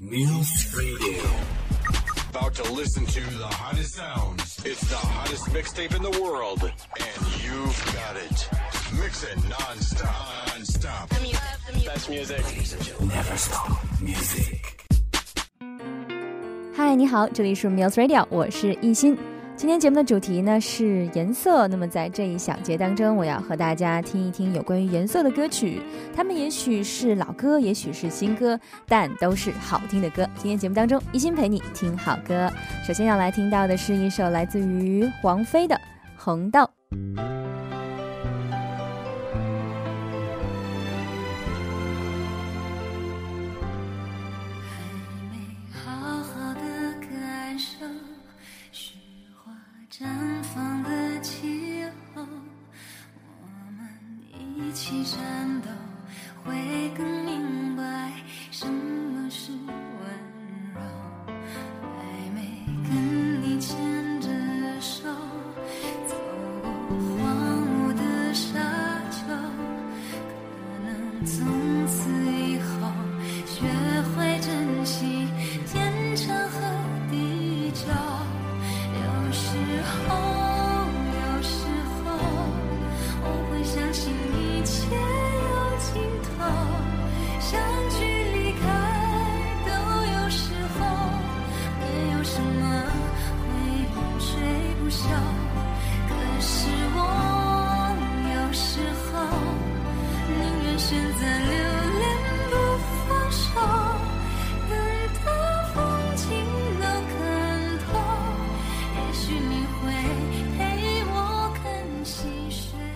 Muse Radio. About to listen to the hottest sounds. It's the hottest mixtape in the world, and you've got it. Mix it non-stop. Non-stop. Best music. Never stop. Music. 嗨，你好，这里是 Muse Radio，我是艺欣。 今天节目的主题呢是颜色。那么在这一小节当中，我要和大家听一听有关于颜色的歌曲。他们也许是老歌，也许是新歌，但都是好听的歌。今天节目当中，一心陪你听好歌。首先要来听到的是一首来自于王菲的《红豆》。我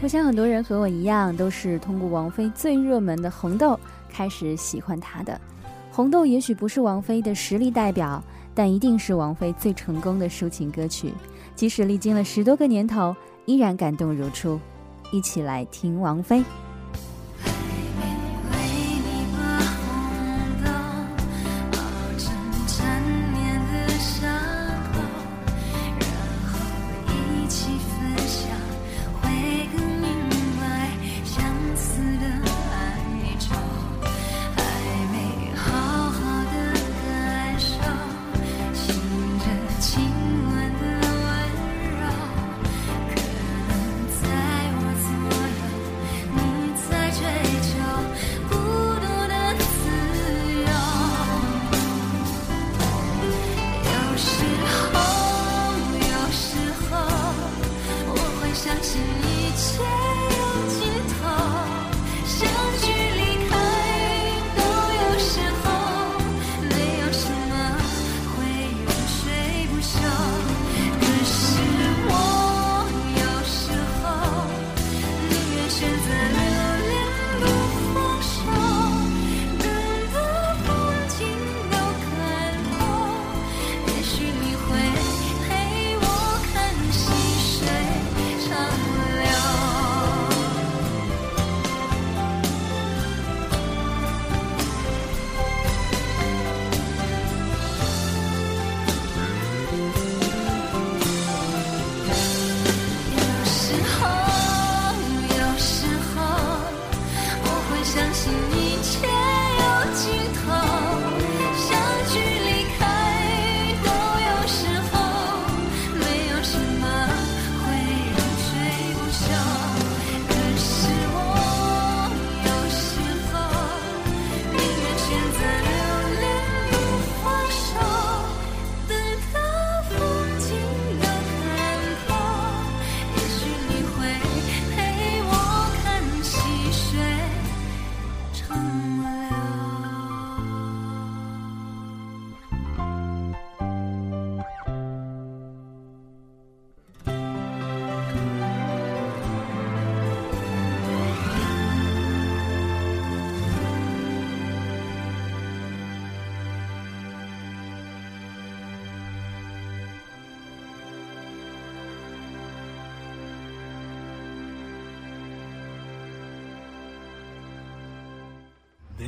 想很多人和我一样，都是通过王菲最热门的《红豆》开始喜欢她的。《红豆》也许不是王菲的实力代表，但一定是王菲最成功的抒情歌曲。即使历经了十多个年头，依然感动如初。一起来听王菲。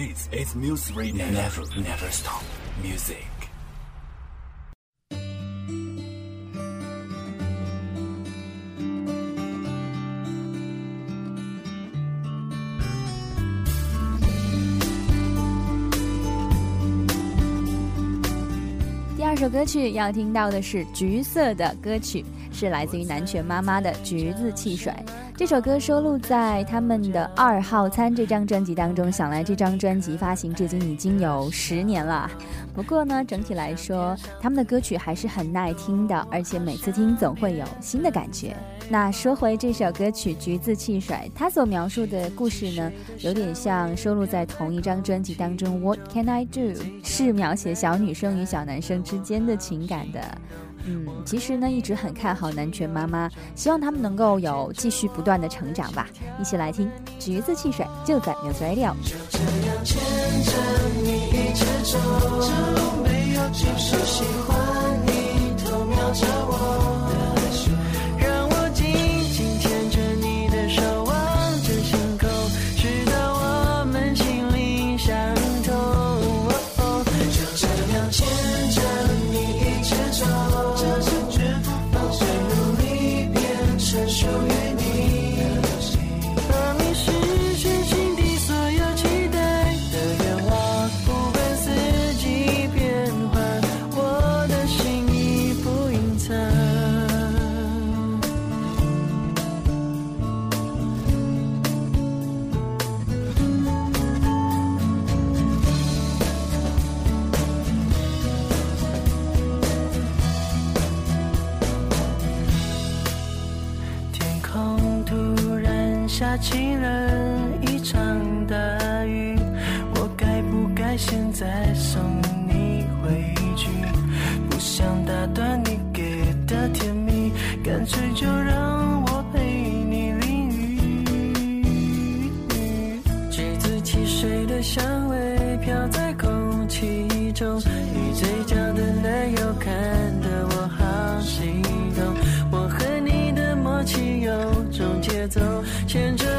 It's it's Muse Radio. Never, never stop. Music. 二首歌曲要听到的是橘色的歌曲，是来自于南拳妈妈的《橘子汽水》。这首歌收录在他们的《二号餐》这张专辑当中。想来这张专辑发行至今已经有十年了。不过呢，整体来说，他们的歌曲还是很耐听的，而且每次听总会有新的感觉。那说回这首歌曲《橘子汽水》，它所描述的故事呢，有点像收录在同一张专辑当中《What Can I Do》，是描写小女生与小男生之间的情感的。嗯，其实呢，一直很看好南拳妈妈，希望他们能够有继续不断的成长吧。一起来听《橘子汽水》，就在 Music Radio。就这样牵着你一直走，没有尽头，喜欢你偷瞄着我。你嘴角的奶油看得我好心动。我和你的默契有种节奏牵着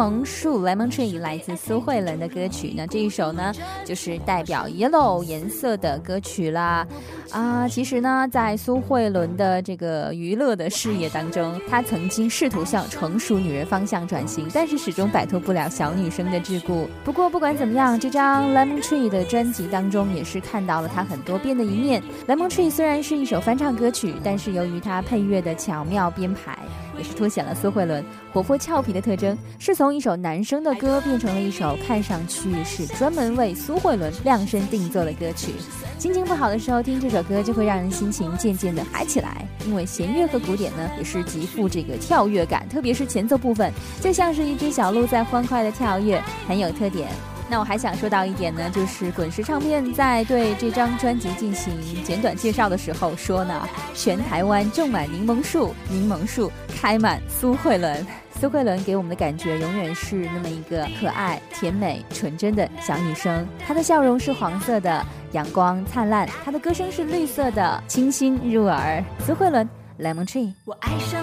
檬树 Lemon Tree 来自苏慧伦的歌曲，那这一首呢，就是代表 Yellow 颜色的歌曲啦。啊，其实呢，在苏慧伦的这个娱乐的事业当中，她曾经试图向成熟女人方向转型，但是始终摆脱不了小女生的桎梏。不过不管怎么样，这张 Lemon Tree 的专辑当中也是看到了她很多变的一面。Lemon Tree 虽然是一首翻唱歌曲，但是由于它配乐的巧妙编排。也是凸显了苏慧伦活泼俏皮的特征，是从一首男生的歌变成了一首看上去是专门为苏慧伦量身定做的歌曲。心情不好的时候听这首歌，就会让人心情渐渐的嗨起来。因为弦乐和鼓点呢，也是极富这个跳跃感，特别是前奏部分，就像是一只小鹿在欢快的跳跃，很有特点。那我还想说到一点呢，就是滚石唱片在对这张专辑进行简短介绍的时候说呢，全台湾种满柠檬树，柠檬树开满苏慧伦。苏慧伦给我们的感觉永远是那么一个可爱、甜美、纯真的小女生。她的笑容是黄色的，阳光灿烂；她的歌声是绿色的，清新入耳。苏慧伦，Lemon Tree。我爱上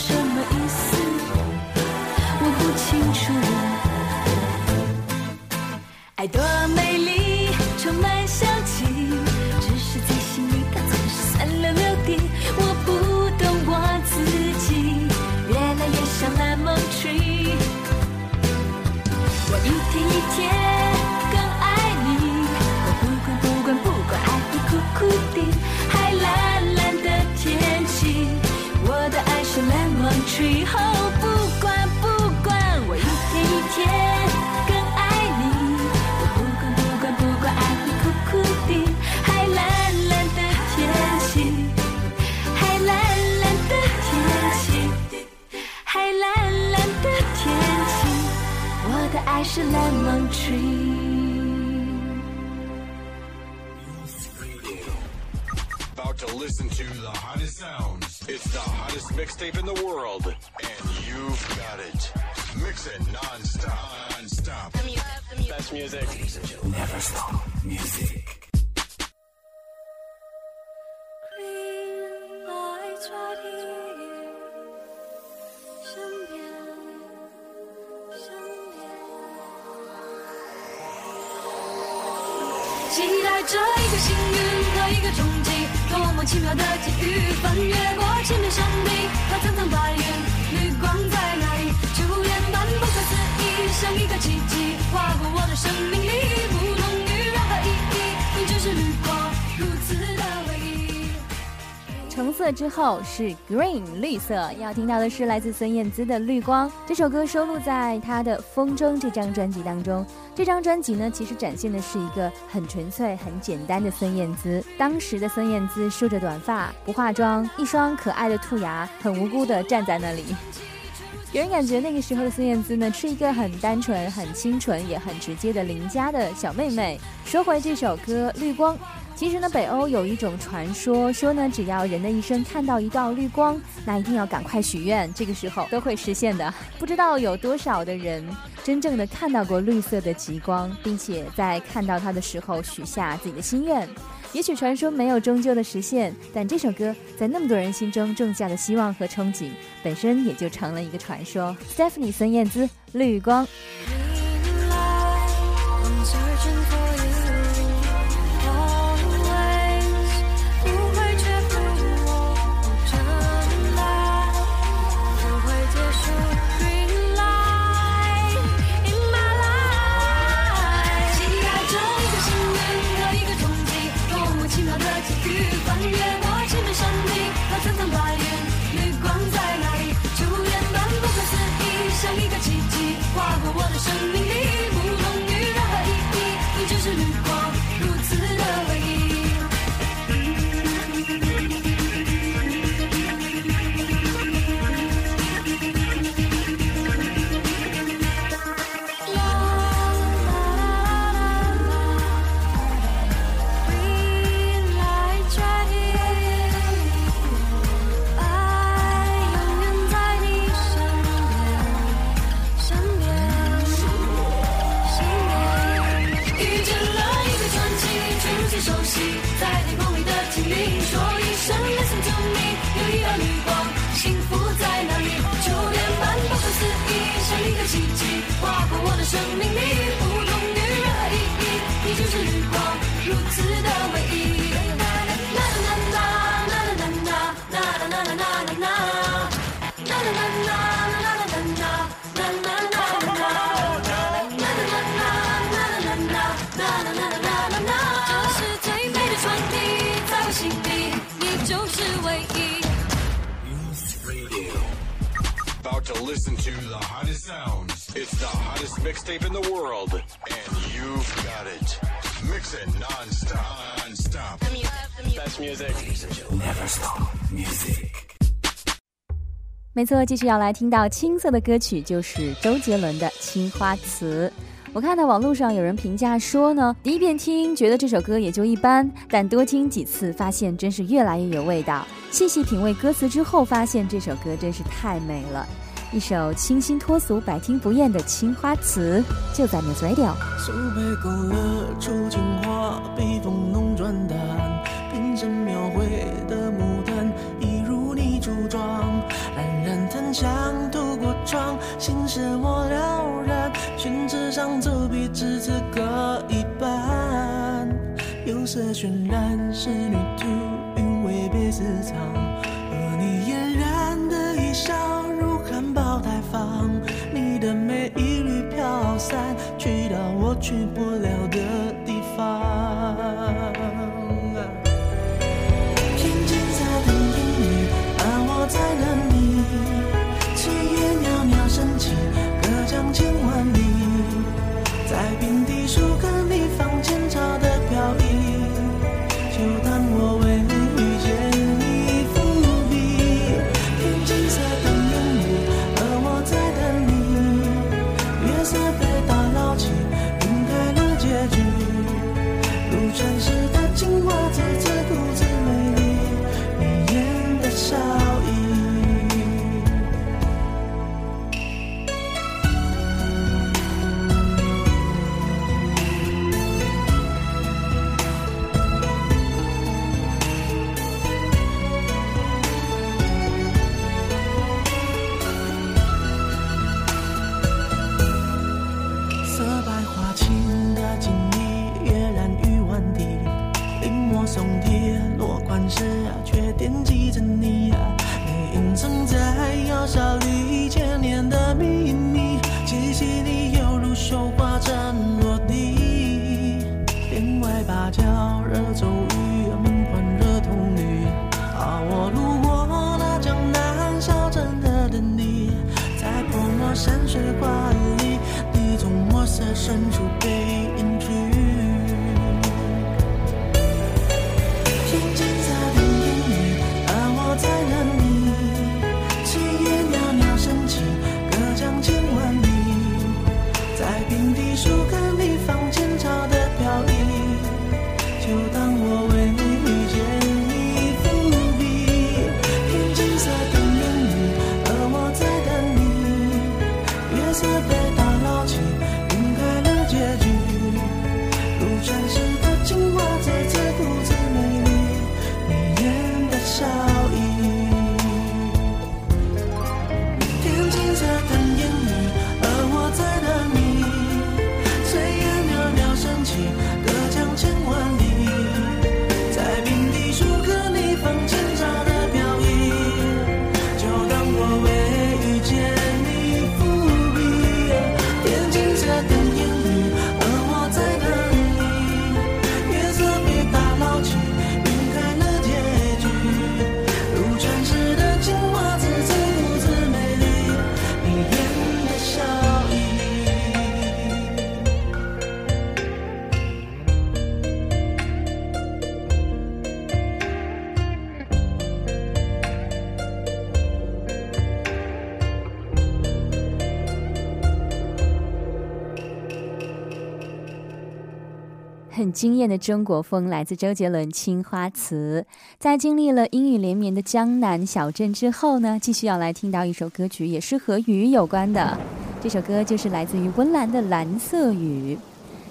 什么 fresh lemon tree. About to listen to the hottest sounds. It's the hottest mixtape in the world, and you've got it. Mix it non-stop. Non-stop. The music. Best music. Never stop music. 奇妙的际遇！色之后是 green 绿色，要听到的是来自孙燕姿的《绿光》这首歌，收录在她的《风筝》这张专辑当中。这张专辑呢，其实展现的是一个很纯粹、很简单的孙燕姿。当时的孙燕姿梳着短发，不化妆，一双可爱的兔牙，很无辜地站在那里。给人感觉那个时候的孙燕姿呢，是一个很单纯、很清纯，也很直接的邻家的小妹妹。说回这首歌《绿光》。其实呢，北欧有一种传说，说呢，只要人的一生看到一道绿光，那一定要赶快许愿，这个时候都会实现的。不知道有多少的人真正的看到过绿色的极光，并且在看到它的时候许下自己的心愿。也许传说没有终究的实现，但这首歌在那么多人心中种下的希望和憧憬，本身也就成了一个传说。Stephanie 孙燕姿，《绿光》。You've got it. Mix it non-stop. Non-stop. Best music. Never stop. Music. 没错，继续要来听到青涩的歌曲，就是周杰伦的《青花瓷》。我看到网络上有人评价说呢，第一遍听觉得这首歌也就一般，但多听几次发现真是越来越有味道。细细品味歌词之后，发现这首歌真是太美了，一首清新脱俗百听不厌的青花瓷就在你嘴角素胚勾勒出青花笔锋浓转淡瓶身描绘的牡丹一如你初妆冉冉檀香透过窗心事我了然宣纸上走笔至此搁一半。釉色渲染仕女图韵味被私藏。triple 惊艳的中国风来自周杰伦青花瓷。在经历了阴雨连绵的江南小镇之后呢继续要来听到一首歌曲也是和雨有关的。这首歌就是来自于温岚的蓝色雨。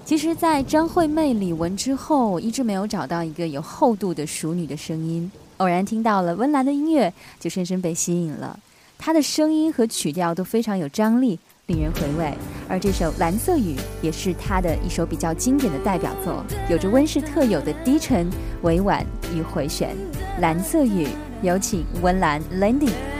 其实在张惠妹李玟之后我一直没有找到一个有厚度的熟女的声音。偶然听到了温岚的音乐就深深被吸引了。她的声音和曲调都非常有张力令人回味。而这首《蓝色雨》也是他的一首比较经典的代表作，有着温室特有的低沉、委婉与回旋。《蓝色雨》，有请温岚 Landing。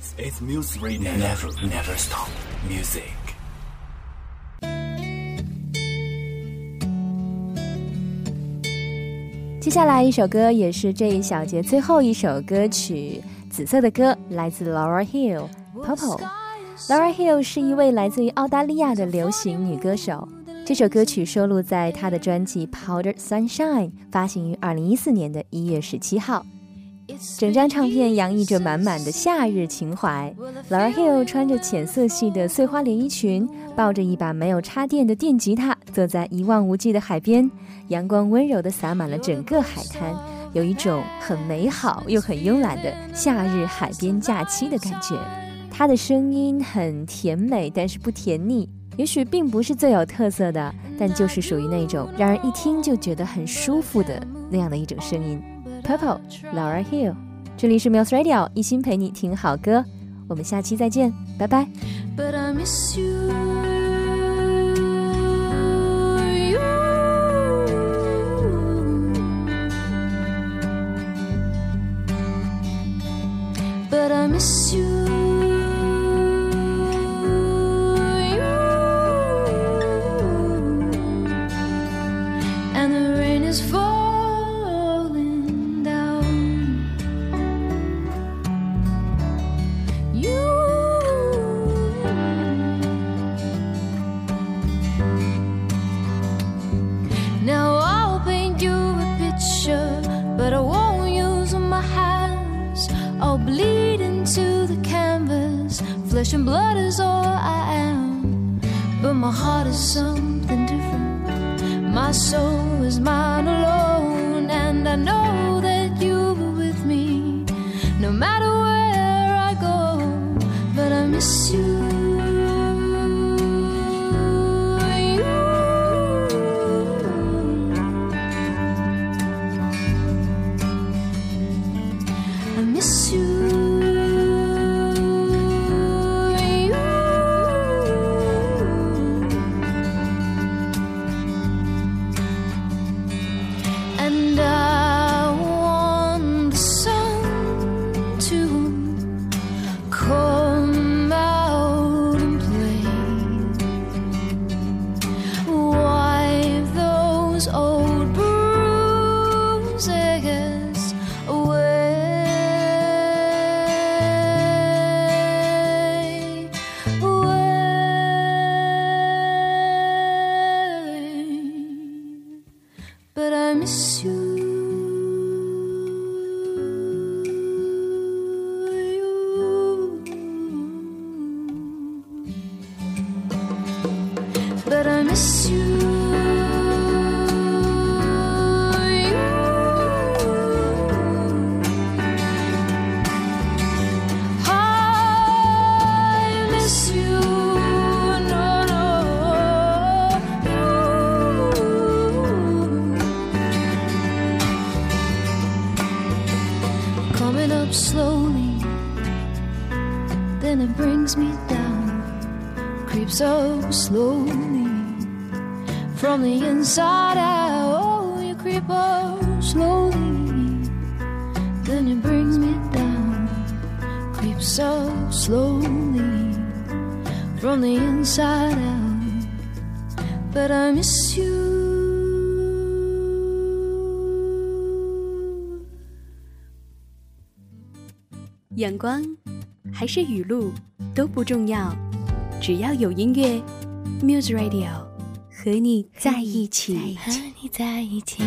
This is Music Radio. Never, never stop. Music. 接下来一首歌也是这一小节最后一首歌曲，《紫色的歌》来自 Laura Hill Popo。Laura Hill 是一位来自于澳大利亚的流行女歌手。这首歌曲收录在她的专辑《Powdered Sunshine》，发行于二零一四年的一月十七号。整张唱片洋溢着满满的夏日情怀。Laura Hill 穿着浅色系的碎花连衣裙，抱着一把没有插电的电吉他，坐在一望无际的海边，阳光温柔地洒满了整个海滩，有一种很美好又很慵懒的夏日海边假期的感觉。她的声音很甜美，但是不甜腻。也许并不是最有特色的，但就是属于那种让人一听就觉得很舒服的那样的一种声音。Purple Laura Hill，这里是 Mills Radio，一心陪你听好歌，我们下期再见，拜拜。But I miss you. Bleed into the canvas. Flesh and blood is all I am. but my heart is something different. My soul is mine alone, and I know that you were with me no matter where I go. But I miss you. Brings me down creeps up slowly from the inside out. Oh, you creep up slowly, then it brings me down. Creeps up slowly from the inside out. But I miss you. 阳光还是语录都不重要，只要有音乐，Muse Radio 和你在一起。和你在一起。